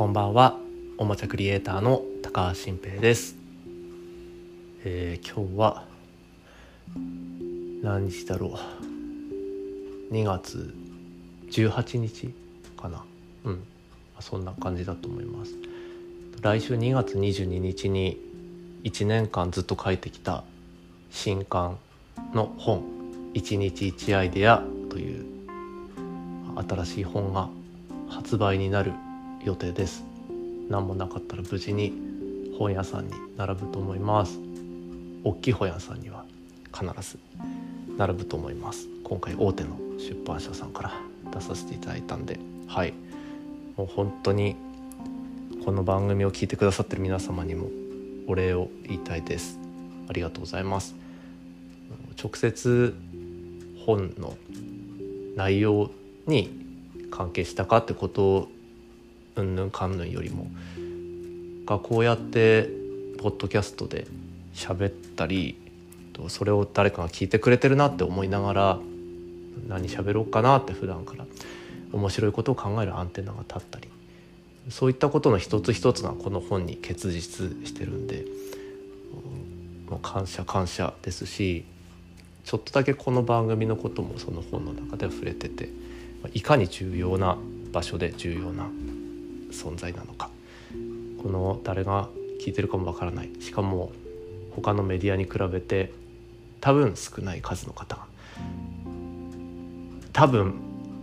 こんばんは。おもちゃクリエイターの高橋新平です、えー今日は何日だろう。2月18日かな。うん。そんな感じだと思います。来週2月22日に1年間ずっと書いてきた新刊の本「1日1アイデア」という新しい本が発売になる予定です。何もなかったら無事に本屋さんに並ぶと思います。大きい本屋さんには必ず並ぶと思います。今回大手の出版社さんから出させていただいたんで。はい。もう本当にこの番組を聞いてくださってる皆様にもお礼を言いたいです。ありがとうございます。直接本の内容に関係したかってことをうんぬんかんぬんよりもがこうやってポッドキャストで喋ったりそれを誰かが聞いてくれてるなって思いながら何喋ろうかなって普段から面白いことを考えるアンテナが立ったりそういったことの一つ一つがこの本に結実してるんでもう感謝感謝ですしちょっとだけこの番組のこともその本の中では触れてていかに重要な場所で重要な存在なのか。この誰が聞いてるかもわからない。しかも他のメディアに比べて多分少ない数の方が。多分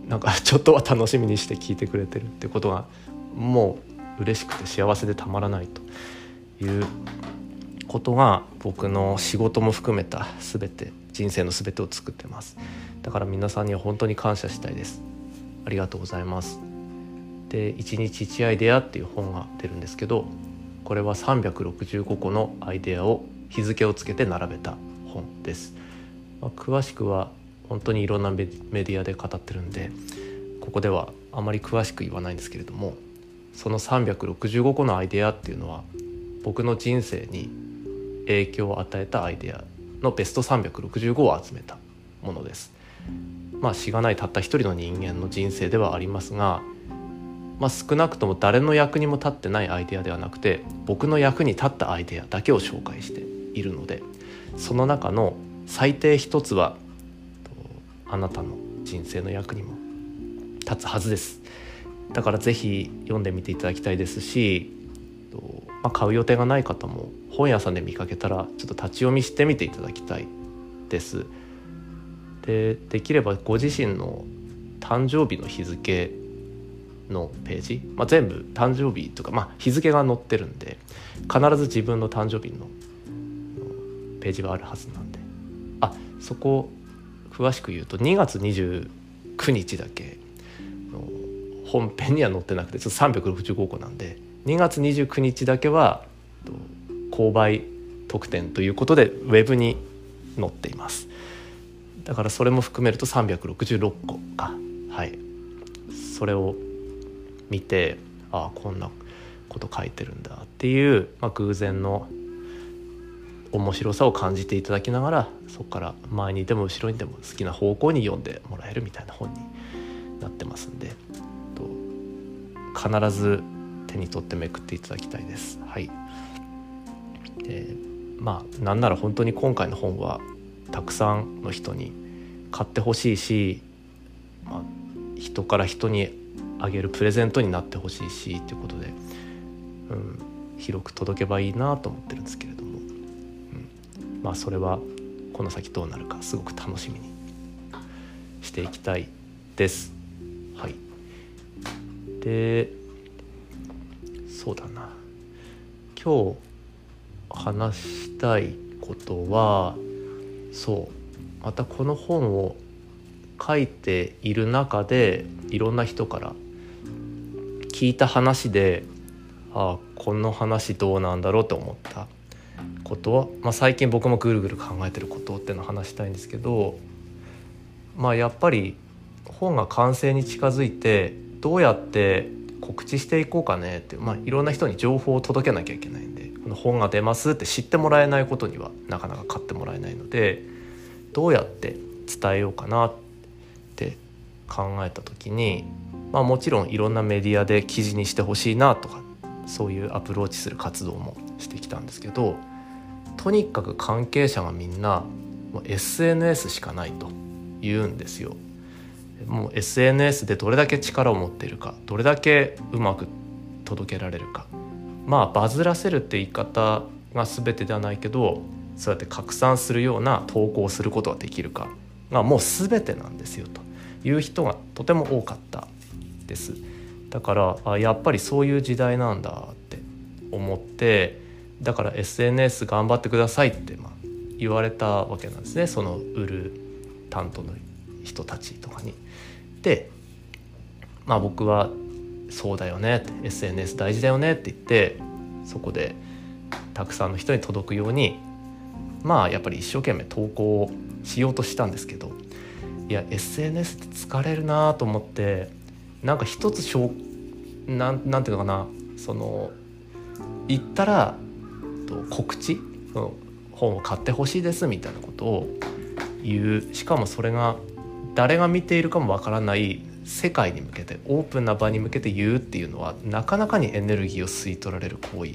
なんかちょっとは楽しみにして聞いてくれてるってことがもう嬉しくて幸せでたまらないと。いうことが僕の仕事も含めた全て人生の全てを作ってます。だから皆さんには本当に感謝したいです。ありがとうございます。で「1日1アイデア」っていう本が出るんですけどこれは365個のアイデアを日付をつけて並べた本です、まあ詳しくは本当にいろんなメディアで語ってるんでここではあまり詳しく言わないんですけれどもその365個のアイデアっていうのは僕の人生に影響を与えたアイデアのベスト365を集めたものです。まあしがないたった一人の人間の人生ではありますが、まあ、少なくとも誰の役にも立ってないアイデアではなくて僕の役に立ったアイデアだけを紹介しているのでその中の最低一つはあなたの人生の役にも立つはずです。だからぜひ読んでみていただきたいですしまあ、買う予定がない方も本屋さんで見かけたらちょっと立ち読みしてみていただきたいです。でできればご自身の誕生日の日付のページ、まあ、全部誕生日とか、まあ、日付が載ってるんで必ず自分の誕生日のページがあるはずなんで。あそこ詳しく言うと2月29日だけ本編には載ってなくてちょっと365個なんで2月29日だけは購買特典ということでウェブに載っています。だからそれも含めると366個か。はい。それを見てああこんなこと書いてるんだっていう、まあ、偶然の面白さを感じていただきながらそこから前にでも後ろにでも好きな方向に読んでもらえるみたいな本になってますんで必ず手に取ってめくっていただきたいです。はい、でまあなんなら本当に今回の本はたくさんの人に買ってほしいし、まあ、人から人にあげるプレゼントになってほしいしということで、うん、広く届けばいいなと思ってるんですけれども、うん、まあそれはこの先どうなるかすごく楽しみにしていきたいです。はい、でそうだな。今日話したいことはそう。またこの本を書いている中でいろんな人から聞いた話でああこの話どうなんだろうと思ったことは、まあ、最近僕もぐるぐる考えてることっていうのを話したいんですけどまあやっぱり本が完成に近づいてどうやって告知していこうかねって、まあ、いろんな人に情報を届けなきゃいけないんでこの本が出ますって知ってもらえないことにはなかなか買ってもらえないのでどうやって伝えようかなって考えた時にまあ、もちろんいろんなメディアで記事にしてほしいなとかそういうアプローチする活動もしてきたんですけどとにかく関係者がみんなもう SNS しかないと言うんですよ。もう SNS でどれだけ力を持っているかどれだけうまく届けられるかまあバズらせるって言い方が全てではないけどそうやって拡散するような投稿をすることができるかがもう全てなんですよという人がとても多かったですだからあやっぱりそういう時代なんだって思ってだから SNS 頑張ってくださいって、まあ、言われたわけなんですねその売る担当の人たちとかに。でまあ僕は「そうだよね」って「SNS 大事だよね」って言ってそこでたくさんの人に届くようにまあやっぱり一生懸命投稿しようとしたんですけどいや SNS って疲れるなと思ってなんか一つしょなんなんていうのかなその言ったら告知その本を買ってほしいですみたいなことを言うしかもそれが誰が見ているかもわからない世界に向けてオープンな場に向けて言うっていうのはなかなかにエネルギーを吸い取られる行為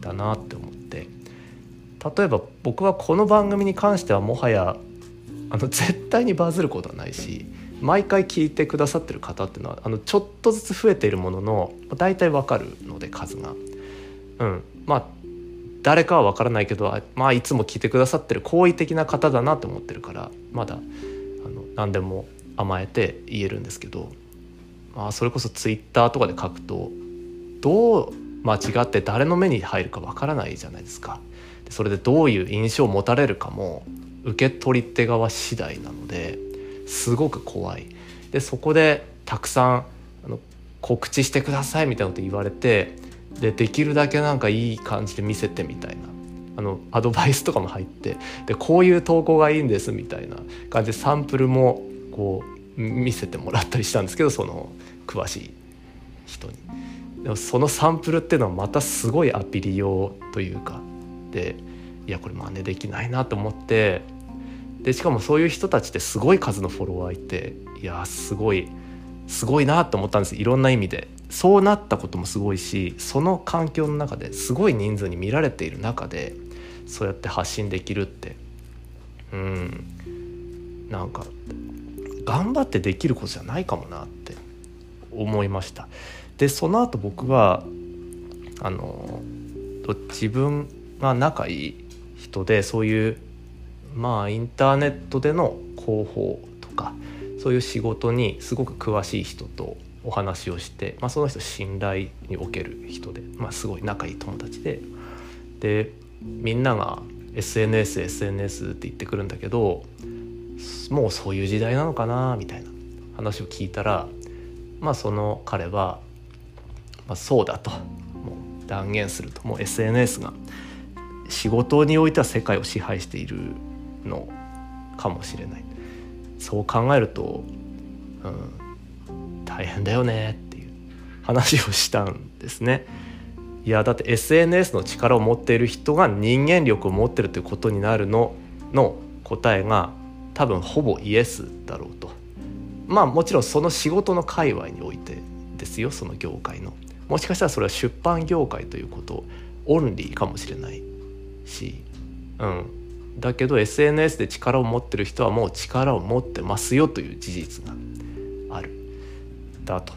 だなって思って。例えば僕はこの番組に関してはもはやあの絶対にバズることはないし毎回聞いてくださってる方っていうのはあのちょっとずつ増えているものの大体わかるので数が。うん、まあ誰かは分からないけど、まあ、いつも聞いてくださってる好意的な方だなと思ってるからまだあの何でも甘えて言えるんですけど、まあ、それこそツイッターとかで書くとどう間違って誰の目に入るか分からないじゃないですか。それでどういう印象を持たれるかも受け取り手側次第なのですごく怖い。でそこでたくさんあの告知してくださいみたいなこと言われてでできるだけなんかいい感じで見せてみたいなあのアドバイスとかも入ってでこういう投稿がいいんですみたいな感じでサンプルもこう見せてもらったりしたんですけどその詳しい人に。でもそのサンプルっていうのはまたすごいアピリ用というかでいやこれ真似できないなと思ってでしかもそういう人たちってすごい数のフォロワーいていやすごいすごいなと思ったんです。いろんな意味で。そうなったこともすごいしその環境の中ですごい人数に見られている中でそうやって発信できるって。うん。なんか頑張ってできることじゃないかもなって思いました。でその後僕はあの自分が仲いい人でそういうまあインターネットでの広報とかそういう仕事にすごく詳しい人とお話をして、まあ、その人信頼における人で、まあ、すごい仲いい友達ででみんなが SNSSNS って言ってくるんだけどもうそういう時代なのかなみたいな話を聞いたらまあその彼は、まあ、そうだともう断言するともう SNS が仕事においては世界を支配しているのかもしれない。そう考えると、うん、大変だよねっていう話をしたんですね。いやだって SNS の力を持っている人が人間力を持ってるということになるのの答えが多分ほぼイエスだろうと。まあもちろんその仕事の界隈においてですよその業界の。もしかしたらそれは出版業界ということオンリーかもしれないしうん。だけど SNS で力を持ってる人はもう力を持ってますよという事実がある。だと。っ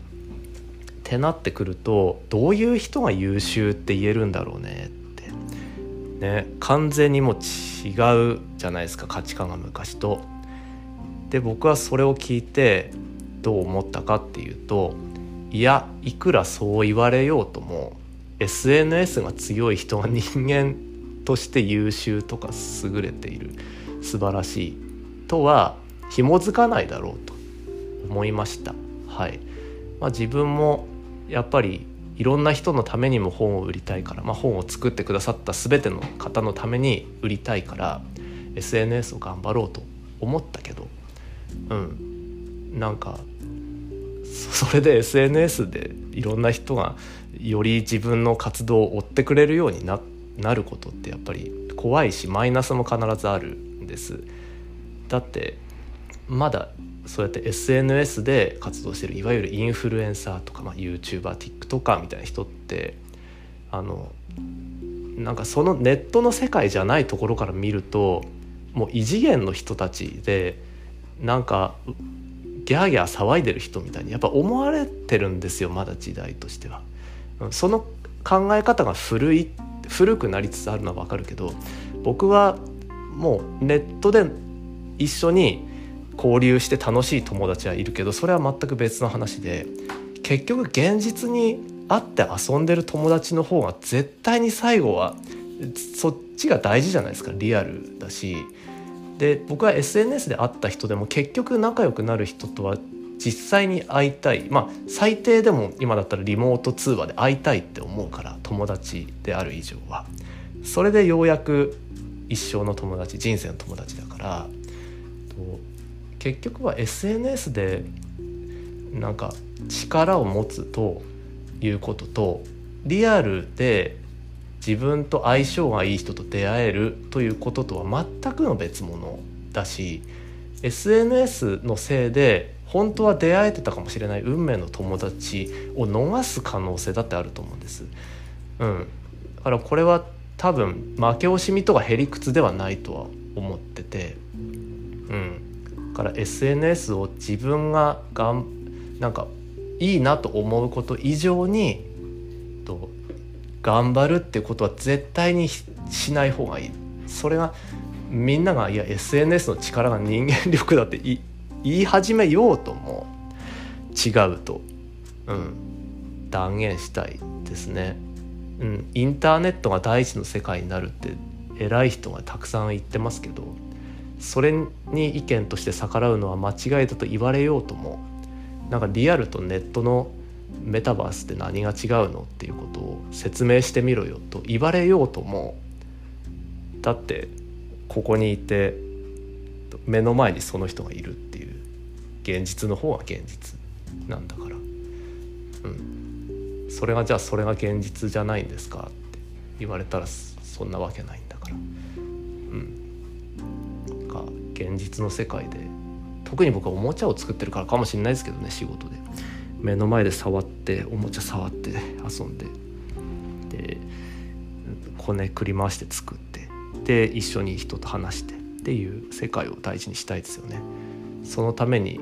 てなってくるとどういう人が優秀って言えるんだろうね。って。ね。完全にもう違うじゃないですか。価値観が昔と。で僕はそれを聞いてどう思ったかっていうといやいくらそう言われようとも SNS が強い人が人間として優秀とか優れている素晴らしいとは紐づかないだろうと思いました。はい、まあ、自分もやっぱりいろんな人のためにも本を売りたいから、まあ、本を作ってくださった全ての方のために売りたいから SNS を頑張ろうと思ったけどうん。なんかそれで SNS でいろんな人がより自分の活動を追ってくれるようになっなることってやっぱり怖いしマイナスも必ずあるんです。だってまだそうやって SNS で活動してるいわゆるインフルエンサーとか、まあ、YouTuberTikToker みたいな人ってあのなんかそのネットの世界じゃないところから見るともう異次元の人たちでなんかギャーギャー騒いでる人みたいにやっぱ思われてるんですよまだ時代としては。その考え方が古い古くなりつつあるのは分かるけど僕はもうネットで一緒に交流して楽しい友達はいるけどそれは全く別の話で結局現実に会って遊んでる友達の方が絶対に最後はそっちが大事じゃないですかリアルだし。で僕は SNS で会った人でも結局仲良くなる人とは実際に会いたい。まあ最低でも今だったらリモート通話で会いたいって思うから友達である以上は。それでようやく一生の友達人生の友達だから結局は SNS でなんか力を持つということとリアルで自分と相性がいい人と出会えるということとは全くの別物だし SNS のせいで本当は出会えてたかもしれない運命の友達を逃す可能性だってあると思うんです。うん、だからこれは多分負け惜しみとかへりくつではないとは思ってて、うん、だから SNS を自分ががんなんかいいなと思うこと以上にと頑張るってことは絶対にしない方がいい。それがみんながいや SNS の力が人間力だって言い始めようとも違うと、うん、断言したいですね、うん、インターネットが第一の世界になるって偉い人がたくさん言ってますけどそれに意見として逆らうのは間違いだと言われようともなんかリアルとネットのメタバースって何が違うのっていうことを説明してみろよと言われようともだってここにいて目の前にその人がいるっていう現実の方は現実なんだから。うん。それがじゃあそれが現実じゃないんですかって言われたらそんなわけないんだから。うん。か現実の世界で特に僕はおもちゃを作ってるからかもしれないですけどね仕事で。目の前で触っておもちゃ触って遊んで。でこねくり回して作って。で一緒に人と話してっていう世界を大事にしたいですよね。そのために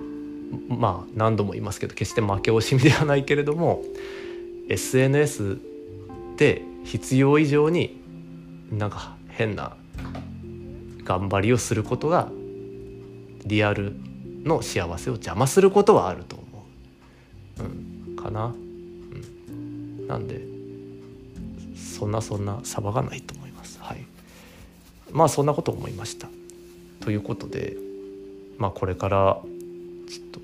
まあ何度も言いますけど決して負け惜しみではないけれども SNS で必要以上になんか変な頑張りをすることがリアルの幸せを邪魔することはあると思う、うん、かな、うん、なんでそんなそんな騒がないと。まあそんなこと思いました。ということでまあこれからちょっと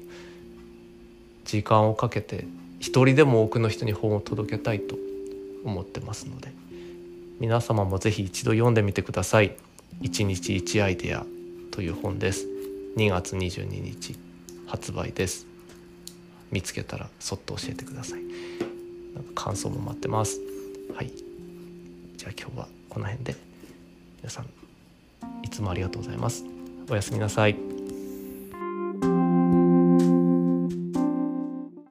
時間をかけて一人でも多くの人に本を届けたいと思ってますので皆様もぜひ一度読んでみてください「一日一アイデア」という本です。2月22日発売です。見つけたらそっと教えてください。なんか感想も待ってます。はい。じゃあ今日はこの辺で。皆さんいつもありがとうございます。おやすみなさい。